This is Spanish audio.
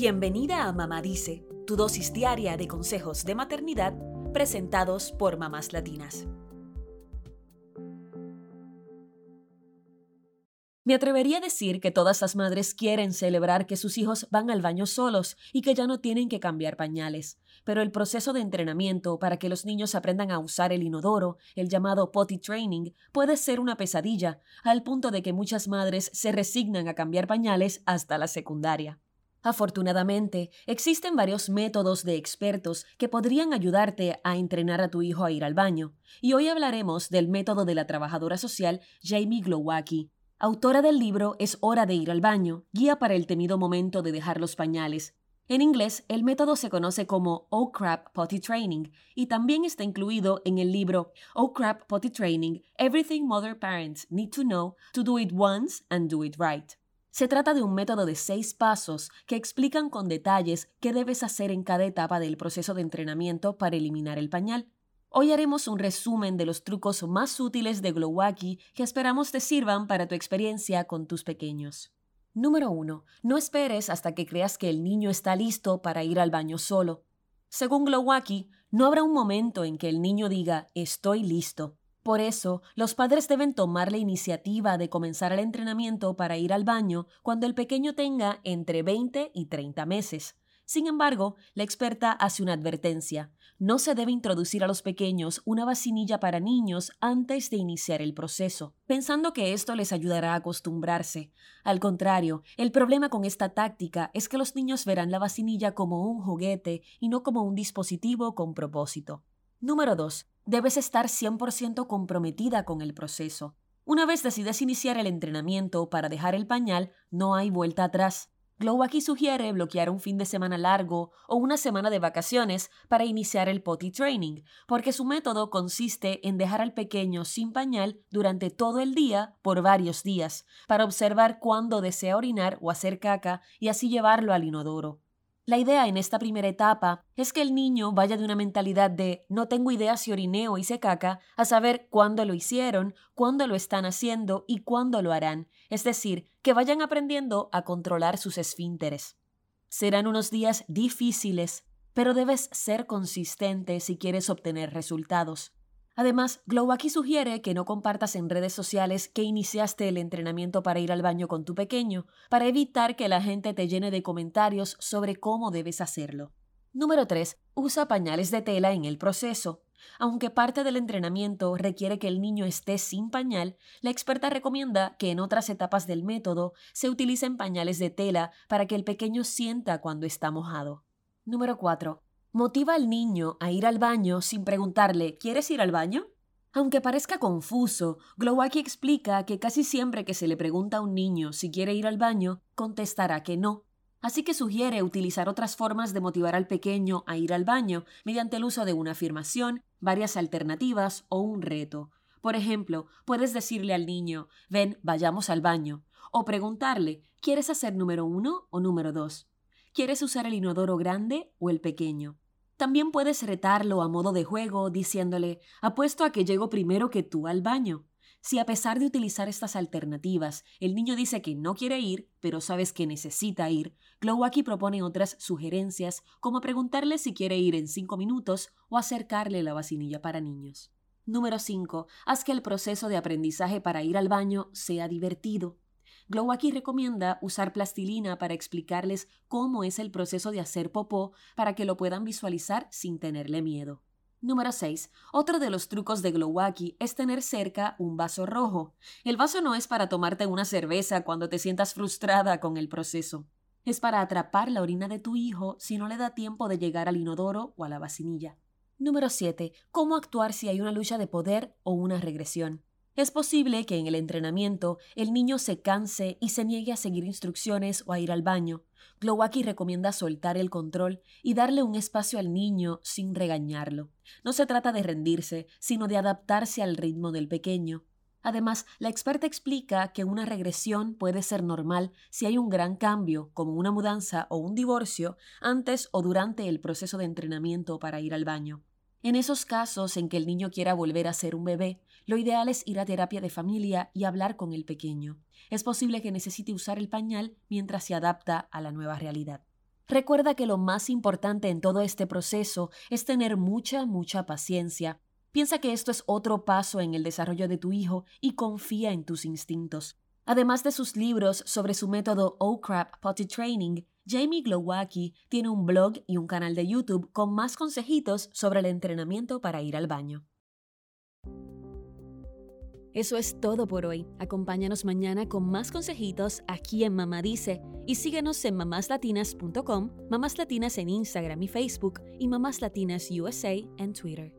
Bienvenida a Mamá Dice, tu dosis diaria de consejos de maternidad presentados por mamás latinas. Me atrevería a decir que todas las madres quieren celebrar que sus hijos van al baño solos y que ya no tienen que cambiar pañales, pero el proceso de entrenamiento para que los niños aprendan a usar el inodoro, el llamado potty training, puede ser una pesadilla, al punto de que muchas madres se resignan a cambiar pañales hasta la secundaria. Afortunadamente, existen varios métodos de expertos que podrían ayudarte a entrenar a tu hijo a ir al baño, y hoy hablaremos del método de la trabajadora social Jamie Glowacki, autora del libro Es hora de ir al baño, guía para el temido momento de dejar los pañales. En inglés, el método se conoce como Oh Crap Potty Training y también está incluido en el libro Oh Crap Potty Training, Everything Mother Parents Need to Know to Do It Once and Do It Right. Se trata de un método de seis pasos que explican con detalles qué debes hacer en cada etapa del proceso de entrenamiento para eliminar el pañal. Hoy haremos un resumen de los trucos más útiles de Glowacki que esperamos te sirvan para tu experiencia con tus pequeños. Número 1. No esperes hasta que creas que el niño está listo para ir al baño solo. Según Glowacki, no habrá un momento en que el niño diga estoy listo. Por eso, los padres deben tomar la iniciativa de comenzar el entrenamiento para ir al baño cuando el pequeño tenga entre 20 y 30 meses. Sin embargo, la experta hace una advertencia. No se debe introducir a los pequeños una vacinilla para niños antes de iniciar el proceso, pensando que esto les ayudará a acostumbrarse. Al contrario, el problema con esta táctica es que los niños verán la vacinilla como un juguete y no como un dispositivo con propósito. Número 2. Debes estar 100% comprometida con el proceso. Una vez decides iniciar el entrenamiento para dejar el pañal, no hay vuelta atrás. Glowacki sugiere bloquear un fin de semana largo o una semana de vacaciones para iniciar el potty training, porque su método consiste en dejar al pequeño sin pañal durante todo el día por varios días, para observar cuándo desea orinar o hacer caca y así llevarlo al inodoro. La idea en esta primera etapa es que el niño vaya de una mentalidad de no tengo idea si oriné o hice caca a saber cuándo lo hicieron, cuándo lo están haciendo y cuándo lo harán, es decir, que vayan aprendiendo a controlar sus esfínteres. Serán unos días difíciles, pero debes ser consistente si quieres obtener resultados. Además, Glowacki sugiere que no compartas en redes sociales que iniciaste el entrenamiento para ir al baño con tu pequeño, para evitar que la gente te llene de comentarios sobre cómo debes hacerlo. Número 3. Usa pañales de tela en el proceso. Aunque parte del entrenamiento requiere que el niño esté sin pañal, la experta recomienda que en otras etapas del método se utilicen pañales de tela para que el pequeño sienta cuando está mojado. Número 4. Motiva al niño a ir al baño sin preguntarle ¿Quieres ir al baño? Aunque parezca confuso, Glowacki explica que casi siempre que se le pregunta a un niño si quiere ir al baño, contestará que no. Así que sugiere utilizar otras formas de motivar al pequeño a ir al baño mediante el uso de una afirmación, varias alternativas o un reto. Por ejemplo, puedes decirle al niño, ven, vayamos al baño, o preguntarle, ¿quieres hacer número uno o número dos? ¿Quieres usar el inodoro grande o el pequeño? También puedes retarlo a modo de juego diciéndole, apuesto a que llego primero que tú al baño. Si a pesar de utilizar estas alternativas, el niño dice que no quiere ir, pero sabes que necesita ir, Glowacki propone otras sugerencias, como preguntarle si quiere ir en cinco minutos o acercarle la vacinilla para niños. Número 5. Haz que el proceso de aprendizaje para ir al baño sea divertido. Glowacki recomienda usar plastilina para explicarles cómo es el proceso de hacer popó para que lo puedan visualizar sin tenerle miedo. Número 6. Otro de los trucos de Glowacki es tener cerca un vaso rojo. El vaso no es para tomarte una cerveza cuando te sientas frustrada con el proceso. Es para atrapar la orina de tu hijo si no le da tiempo de llegar al inodoro o a la vacinilla. Número 7. Cómo actuar si hay una lucha de poder o una regresión. Es posible que en el entrenamiento el niño se canse y se niegue a seguir instrucciones o a ir al baño. Glowacki recomienda soltar el control y darle un espacio al niño sin regañarlo. No se trata de rendirse, sino de adaptarse al ritmo del pequeño. Además, la experta explica que una regresión puede ser normal si hay un gran cambio, como una mudanza o un divorcio, antes o durante el proceso de entrenamiento para ir al baño. En esos casos en que el niño quiera volver a ser un bebé, lo ideal es ir a terapia de familia y hablar con el pequeño. Es posible que necesite usar el pañal mientras se adapta a la nueva realidad. Recuerda que lo más importante en todo este proceso es tener mucha, mucha paciencia. Piensa que esto es otro paso en el desarrollo de tu hijo y confía en tus instintos. Además de sus libros sobre su método O-Crap Potty Training, Jamie Glowacki tiene un blog y un canal de YouTube con más consejitos sobre el entrenamiento para ir al baño. Eso es todo por hoy. Acompáñanos mañana con más consejitos aquí en Mamá Dice y síguenos en mamáslatinas.com, Mamás Latinas en Instagram y Facebook y Mamás Latinas USA en Twitter.